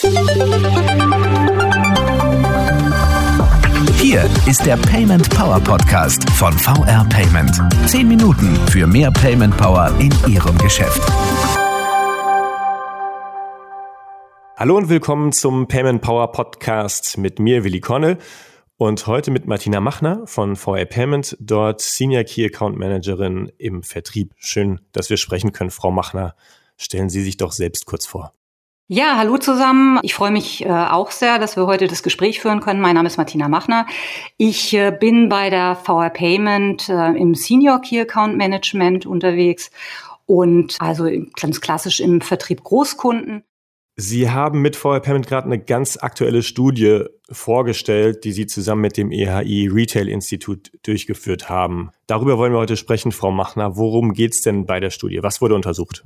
Hier ist der Payment Power Podcast von VR Payment. Zehn Minuten für mehr Payment Power in Ihrem Geschäft. Hallo und willkommen zum Payment Power Podcast mit mir, Willi Konne. Und heute mit Martina Machner von VR Payment, dort Senior Key Account Managerin im Vertrieb. Schön, dass wir sprechen können, Frau Machner. Stellen Sie sich doch selbst kurz vor. Ja, hallo zusammen. Ich freue mich äh, auch sehr, dass wir heute das Gespräch führen können. Mein Name ist Martina Machner. Ich äh, bin bei der VR Payment äh, im Senior Key Account Management unterwegs und also ganz klassisch im Vertrieb Großkunden. Sie haben mit VR Payment gerade eine ganz aktuelle Studie vorgestellt, die Sie zusammen mit dem EHI Retail Institut durchgeführt haben. Darüber wollen wir heute sprechen, Frau Machner. Worum geht es denn bei der Studie? Was wurde untersucht?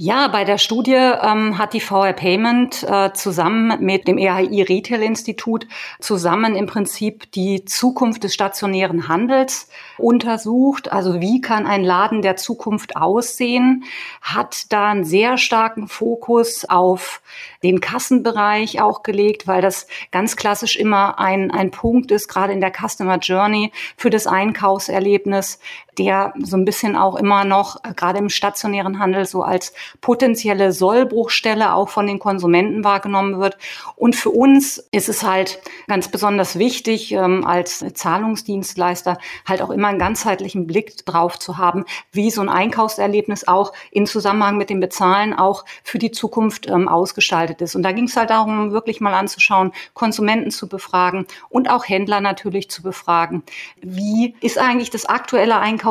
Ja, bei der Studie ähm, hat die VR Payment äh, zusammen mit dem EHI Retail Institut zusammen im Prinzip die Zukunft des stationären Handels untersucht. Also wie kann ein Laden der Zukunft aussehen? Hat da einen sehr starken Fokus auf den Kassenbereich auch gelegt, weil das ganz klassisch immer ein, ein Punkt ist, gerade in der Customer Journey für das Einkaufserlebnis, der so ein bisschen auch immer noch, äh, gerade im stationären Handel, so als potenzielle Sollbruchstelle auch von den Konsumenten wahrgenommen wird. Und für uns ist es halt ganz besonders wichtig, ähm, als Zahlungsdienstleister halt auch immer einen ganzheitlichen Blick drauf zu haben, wie so ein Einkaufserlebnis auch in Zusammenhang mit dem Bezahlen auch für die Zukunft ähm, ausgestaltet ist. Und da ging es halt darum, wirklich mal anzuschauen, Konsumenten zu befragen und auch Händler natürlich zu befragen. Wie ist eigentlich das aktuelle Einkaufserlebnis?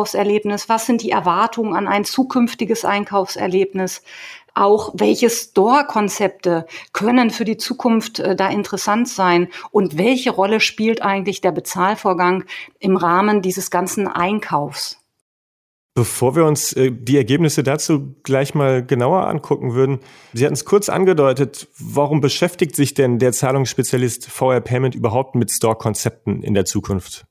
Was sind die Erwartungen an ein zukünftiges Einkaufserlebnis? auch welche Store-Konzepte können für die Zukunft äh, da interessant sein und welche Rolle spielt eigentlich der Bezahlvorgang im Rahmen dieses ganzen Einkaufs? Bevor wir uns äh, die Ergebnisse dazu gleich mal genauer angucken würden, Sie hatten es kurz angedeutet, warum beschäftigt sich denn der Zahlungsspezialist VR Payment überhaupt mit Store-Konzepten in der Zukunft?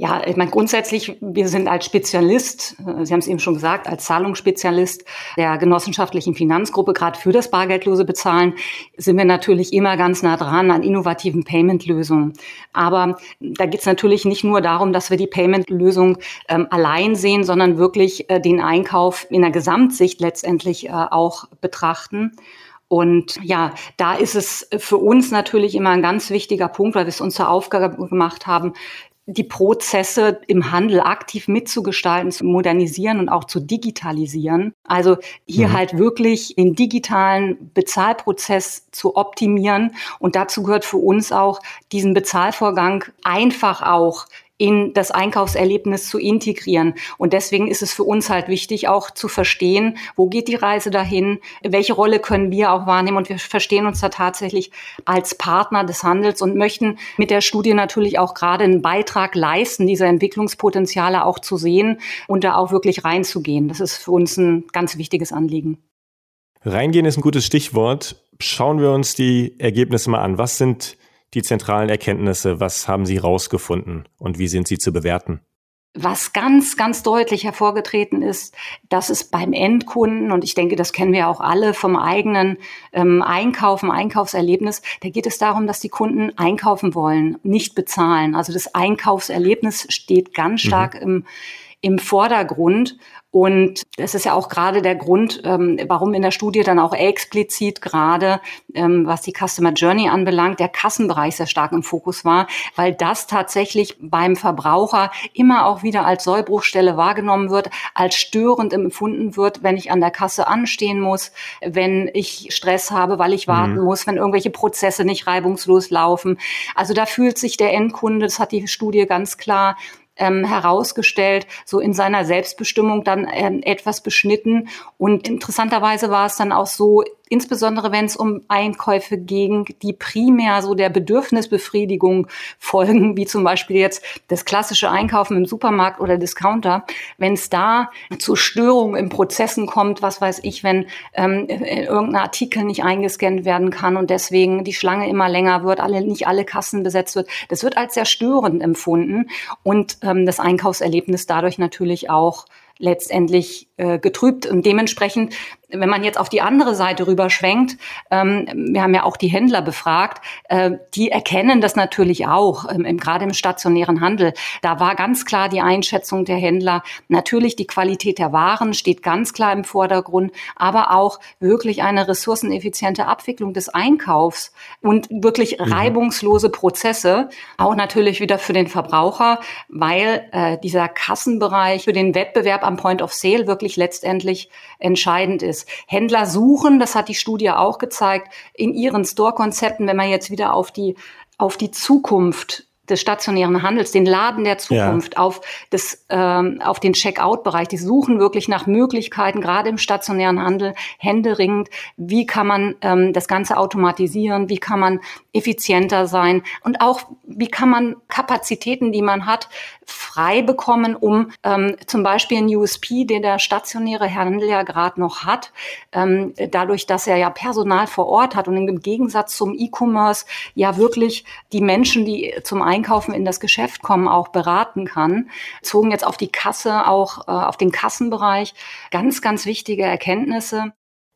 Ja, ich meine, grundsätzlich, wir sind als Spezialist, äh, Sie haben es eben schon gesagt, als Zahlungsspezialist der genossenschaftlichen Finanzgruppe, gerade für das bargeldlose Bezahlen, sind wir natürlich immer ganz nah dran an innovativen Payment-Lösungen. Aber da geht es natürlich nicht nur darum, dass wir die Payment-Lösung ähm, allein sehen, sondern wirklich äh, den Einkauf in der Gesamtsicht letztendlich äh, auch betrachten. Und ja, da ist es für uns natürlich immer ein ganz wichtiger Punkt, weil wir es uns zur Aufgabe gemacht haben, die Prozesse im Handel aktiv mitzugestalten, zu modernisieren und auch zu digitalisieren. Also hier mhm. halt wirklich den digitalen Bezahlprozess zu optimieren. Und dazu gehört für uns auch, diesen Bezahlvorgang einfach auch in das Einkaufserlebnis zu integrieren. Und deswegen ist es für uns halt wichtig, auch zu verstehen, wo geht die Reise dahin, welche Rolle können wir auch wahrnehmen. Und wir verstehen uns da tatsächlich als Partner des Handels und möchten mit der Studie natürlich auch gerade einen Beitrag leisten, diese Entwicklungspotenziale auch zu sehen und da auch wirklich reinzugehen. Das ist für uns ein ganz wichtiges Anliegen. Reingehen ist ein gutes Stichwort. Schauen wir uns die Ergebnisse mal an. Was sind die zentralen Erkenntnisse? Was haben Sie rausgefunden und wie sind sie zu bewerten? Was ganz, ganz deutlich hervorgetreten ist, dass es beim Endkunden, und ich denke, das kennen wir auch alle vom eigenen ähm, Einkaufen, Einkaufserlebnis, da geht es darum, dass die Kunden einkaufen wollen, nicht bezahlen. Also das Einkaufserlebnis steht ganz mhm. stark mhm. im, im Vordergrund. Und das ist ja auch gerade der Grund, ähm, warum in der Studie dann auch explizit gerade, ähm, was die Customer Journey anbelangt, der Kassenbereich sehr stark im Fokus war, weil das tatsächlich beim Verbraucher immer auch wieder als Sollbruchstelle wahrgenommen wird, als störend empfunden wird, wenn ich an der Kasse anstehen muss, wenn ich Stress habe, weil ich warten mhm. muss, wenn irgendwelche Prozesse nicht reibungslos laufen. Also da fühlt sich der Endkunde, das hat die Studie ganz klar ähm, herausgestellt, so in seiner Selbstbestimmung dann ähm, etwas beschnitten. Und interessanterweise war es dann auch so, insbesondere wenn es um Einkäufe ging, die primär so der Bedürfnisbefriedigung folgen, wie zum Beispiel jetzt das klassische Einkaufen im Supermarkt oder Discounter, wenn es da zu Störungen im Prozessen kommt, was weiß ich, wenn ähm, irgendein Artikel nicht eingescannt werden kann und deswegen die Schlange immer länger wird, alle, nicht alle Kassen besetzt wird, das wird als sehr störend empfunden und ähm, das Einkaufserlebnis dadurch natürlich auch letztendlich äh, getrübt. Und dementsprechend wenn man jetzt auf die andere Seite rüberschwenkt, ähm, wir haben ja auch die Händler befragt, äh, die erkennen das natürlich auch, ähm, gerade im stationären Handel. Da war ganz klar die Einschätzung der Händler. Natürlich die Qualität der Waren steht ganz klar im Vordergrund, aber auch wirklich eine ressourceneffiziente Abwicklung des Einkaufs und wirklich mhm. reibungslose Prozesse. Auch natürlich wieder für den Verbraucher, weil äh, dieser Kassenbereich für den Wettbewerb am Point of Sale wirklich letztendlich entscheidend ist ist. Händler suchen, das hat die Studie auch gezeigt, in ihren Store-Konzepten, wenn man jetzt wieder auf die auf die Zukunft des stationären Handels, den Laden der Zukunft, ja. auf, das, ähm, auf den Checkout-Bereich. Die suchen wirklich nach Möglichkeiten, gerade im stationären Handel, händeringend, wie kann man ähm, das Ganze automatisieren, wie kann man effizienter sein und auch, wie kann man Kapazitäten, die man hat, frei bekommen, um ähm, zum Beispiel ein USP, den der stationäre Handel ja gerade noch hat, ähm, dadurch, dass er ja Personal vor Ort hat und im Gegensatz zum E-Commerce ja wirklich die Menschen, die zum Einkaufen Einkaufen in das Geschäft kommen, auch beraten kann. Zogen jetzt auf die Kasse, auch äh, auf den Kassenbereich. Ganz, ganz wichtige Erkenntnisse.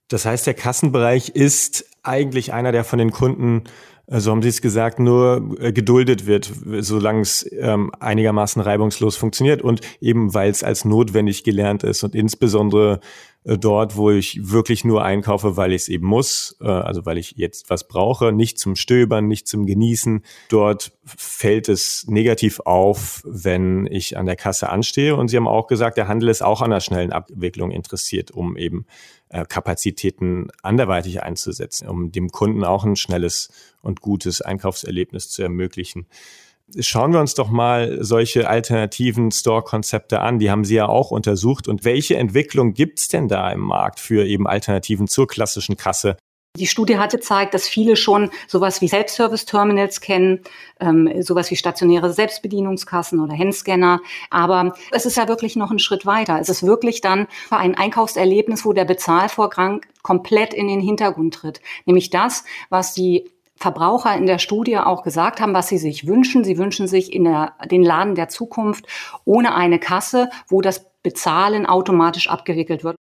Das heißt, der Kassenbereich ist eigentlich einer, der von den Kunden so also haben Sie es gesagt, nur äh, geduldet wird, solange es ähm, einigermaßen reibungslos funktioniert und eben weil es als notwendig gelernt ist und insbesondere äh, dort, wo ich wirklich nur einkaufe, weil ich es eben muss, äh, also weil ich jetzt was brauche, nicht zum Stöbern, nicht zum Genießen. Dort fällt es negativ auf, wenn ich an der Kasse anstehe. Und Sie haben auch gesagt, der Handel ist auch an der schnellen Abwicklung interessiert, um eben äh, Kapazitäten anderweitig einzusetzen, um dem Kunden auch ein schnelles und gutes Einkaufserlebnis zu ermöglichen. Schauen wir uns doch mal solche alternativen Store-Konzepte an. Die haben Sie ja auch untersucht. Und welche Entwicklung gibt's denn da im Markt für eben Alternativen zur klassischen Kasse? Die Studie hatte gezeigt, dass viele schon sowas wie Self-Service-Terminals kennen, ähm, sowas wie stationäre Selbstbedienungskassen oder Handscanner. Aber es ist ja wirklich noch ein Schritt weiter. Es ist wirklich dann ein Einkaufserlebnis, wo der Bezahlvorgang komplett in den Hintergrund tritt. Nämlich das, was die Verbraucher in der Studie auch gesagt haben, was sie sich wünschen. Sie wünschen sich in der, den Laden der Zukunft ohne eine Kasse, wo das Bezahlen automatisch abgewickelt wird.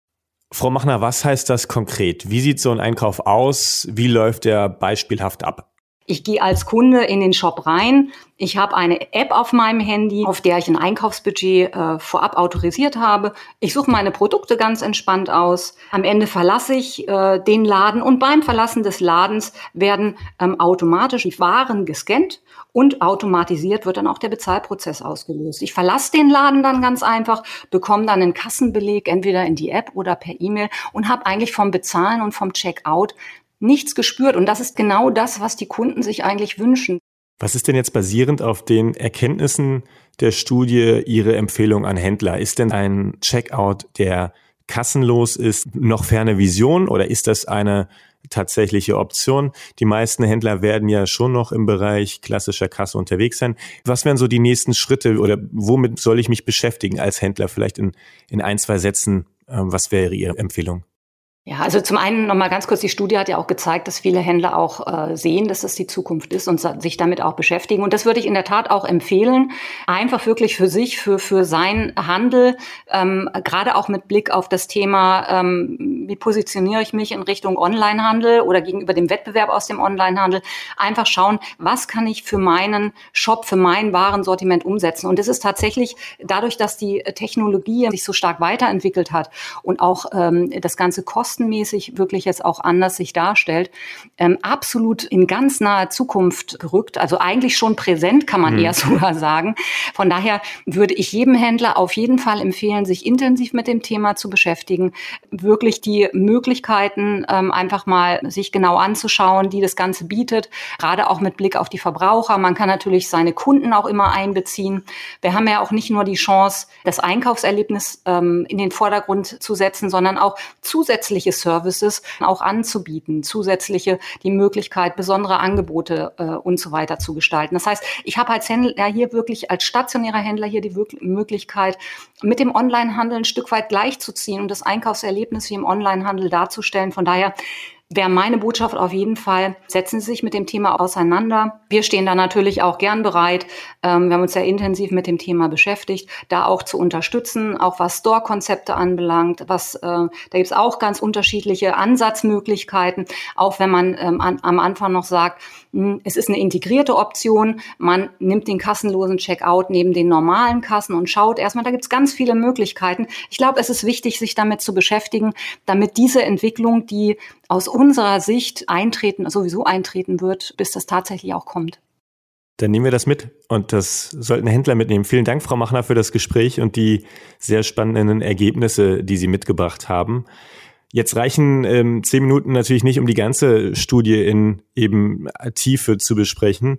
Frau Machner, was heißt das konkret? Wie sieht so ein Einkauf aus? Wie läuft der beispielhaft ab? Ich gehe als Kunde in den Shop rein. Ich habe eine App auf meinem Handy, auf der ich ein Einkaufsbudget äh, vorab autorisiert habe. Ich suche meine Produkte ganz entspannt aus. Am Ende verlasse ich äh, den Laden und beim Verlassen des Ladens werden ähm, automatisch die Waren gescannt und automatisiert wird dann auch der Bezahlprozess ausgelöst. Ich verlasse den Laden dann ganz einfach, bekomme dann einen Kassenbeleg entweder in die App oder per E-Mail und habe eigentlich vom Bezahlen und vom Checkout nichts gespürt. Und das ist genau das, was die Kunden sich eigentlich wünschen. Was ist denn jetzt basierend auf den Erkenntnissen der Studie Ihre Empfehlung an Händler? Ist denn ein Checkout, der kassenlos ist, noch ferne Vision oder ist das eine tatsächliche Option? Die meisten Händler werden ja schon noch im Bereich klassischer Kasse unterwegs sein. Was wären so die nächsten Schritte oder womit soll ich mich beschäftigen als Händler? Vielleicht in, in ein, zwei Sätzen. Äh, was wäre Ihre Empfehlung? Ja, also zum einen nochmal ganz kurz, die Studie hat ja auch gezeigt, dass viele Händler auch äh, sehen, dass das die Zukunft ist und sich damit auch beschäftigen. Und das würde ich in der Tat auch empfehlen, einfach wirklich für sich, für, für sein Handel, ähm, gerade auch mit Blick auf das Thema, ähm, wie positioniere ich mich in Richtung Onlinehandel oder gegenüber dem Wettbewerb aus dem Onlinehandel, einfach schauen, was kann ich für meinen Shop, für mein Warensortiment umsetzen. Und es ist tatsächlich dadurch, dass die Technologie sich so stark weiterentwickelt hat und auch ähm, das ganze Kosten kostenmäßig wirklich jetzt auch anders sich darstellt, ähm, absolut in ganz naher Zukunft gerückt. Also eigentlich schon präsent, kann man mhm. eher sogar sagen. Von daher würde ich jedem Händler auf jeden Fall empfehlen, sich intensiv mit dem Thema zu beschäftigen, wirklich die Möglichkeiten ähm, einfach mal sich genau anzuschauen, die das Ganze bietet, gerade auch mit Blick auf die Verbraucher. Man kann natürlich seine Kunden auch immer einbeziehen. Wir haben ja auch nicht nur die Chance, das Einkaufserlebnis ähm, in den Vordergrund zu setzen, sondern auch zusätzliche zusätzliche Services auch anzubieten, zusätzliche die Möglichkeit, besondere Angebote äh, und so weiter zu gestalten. Das heißt, ich habe als Händler hier wirklich als stationärer Händler hier die Möglichkeit, mit dem Onlinehandel ein Stück weit gleichzuziehen und das Einkaufserlebnis wie im Onlinehandel darzustellen. Von daher wäre meine Botschaft auf jeden Fall, setzen Sie sich mit dem Thema auseinander. Wir stehen da natürlich auch gern bereit. Ähm, wir haben uns sehr intensiv mit dem Thema beschäftigt, da auch zu unterstützen, auch was Store-Konzepte anbelangt. Was, äh, da gibt es auch ganz unterschiedliche Ansatzmöglichkeiten, auch wenn man ähm, an, am Anfang noch sagt, mh, hm, es ist eine integrierte Option. Man nimmt den kassenlosen Checkout neben den normalen Kassen und schaut erstmal, da gibt es ganz viele Möglichkeiten. Ich glaube, es ist wichtig, sich damit zu beschäftigen, damit diese Entwicklung, die aus unserer Sicht eintreten, sowieso eintreten wird, bis das tatsächlich auch kommt. Dann nehmen wir das mit und das sollten Händler mitnehmen. Vielen Dank, Frau Machner, für das Gespräch und die sehr spannenden Ergebnisse, die Sie mitgebracht haben. Jetzt reichen ähm, zehn Minuten natürlich nicht, um die ganze Studie in eben Tiefe zu besprechen.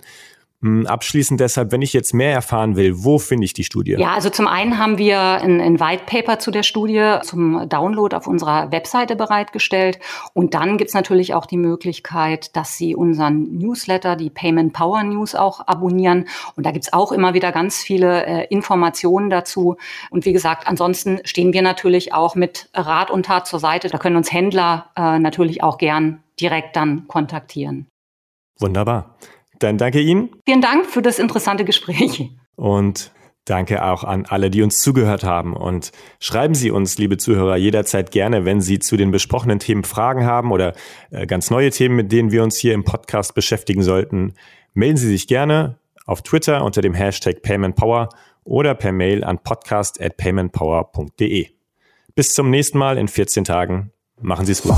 Hm, abschließend deshalb, wenn ich jetzt mehr erfahren will, wo finde ich die Studie? Ja, also zum einen haben wir ein, ein White Paper zu der Studie zum Download auf unserer Webseite bereitgestellt. Und dann gibt's natürlich auch die Möglichkeit, dass Sie unseren Newsletter, die Payment Power News, auch abonnieren. Und da gibt's auch immer wieder ganz viele äh, Informationen dazu. Und wie gesagt, ansonsten stehen wir natürlich auch mit Rat und Tat zur Seite. Da können uns Händler äh, natürlich auch gern direkt dann kontaktieren. Wunderbar. Dann danke Ihnen. Vielen Dank für das interessante Gespräch. Und Danke auch an alle, die uns zugehört haben. Und schreiben Sie uns, liebe Zuhörer, jederzeit gerne, wenn Sie zu den besprochenen Themen Fragen haben oder äh, ganz neue Themen, mit denen wir uns hier im Podcast beschäftigen sollten. Melden Sie sich gerne auf Twitter unter dem Hashtag PaymentPower oder per Mail an podcast at paymentpower.de. Bis zum nächsten Mal in 14 Tagen. Machen Sie es gut.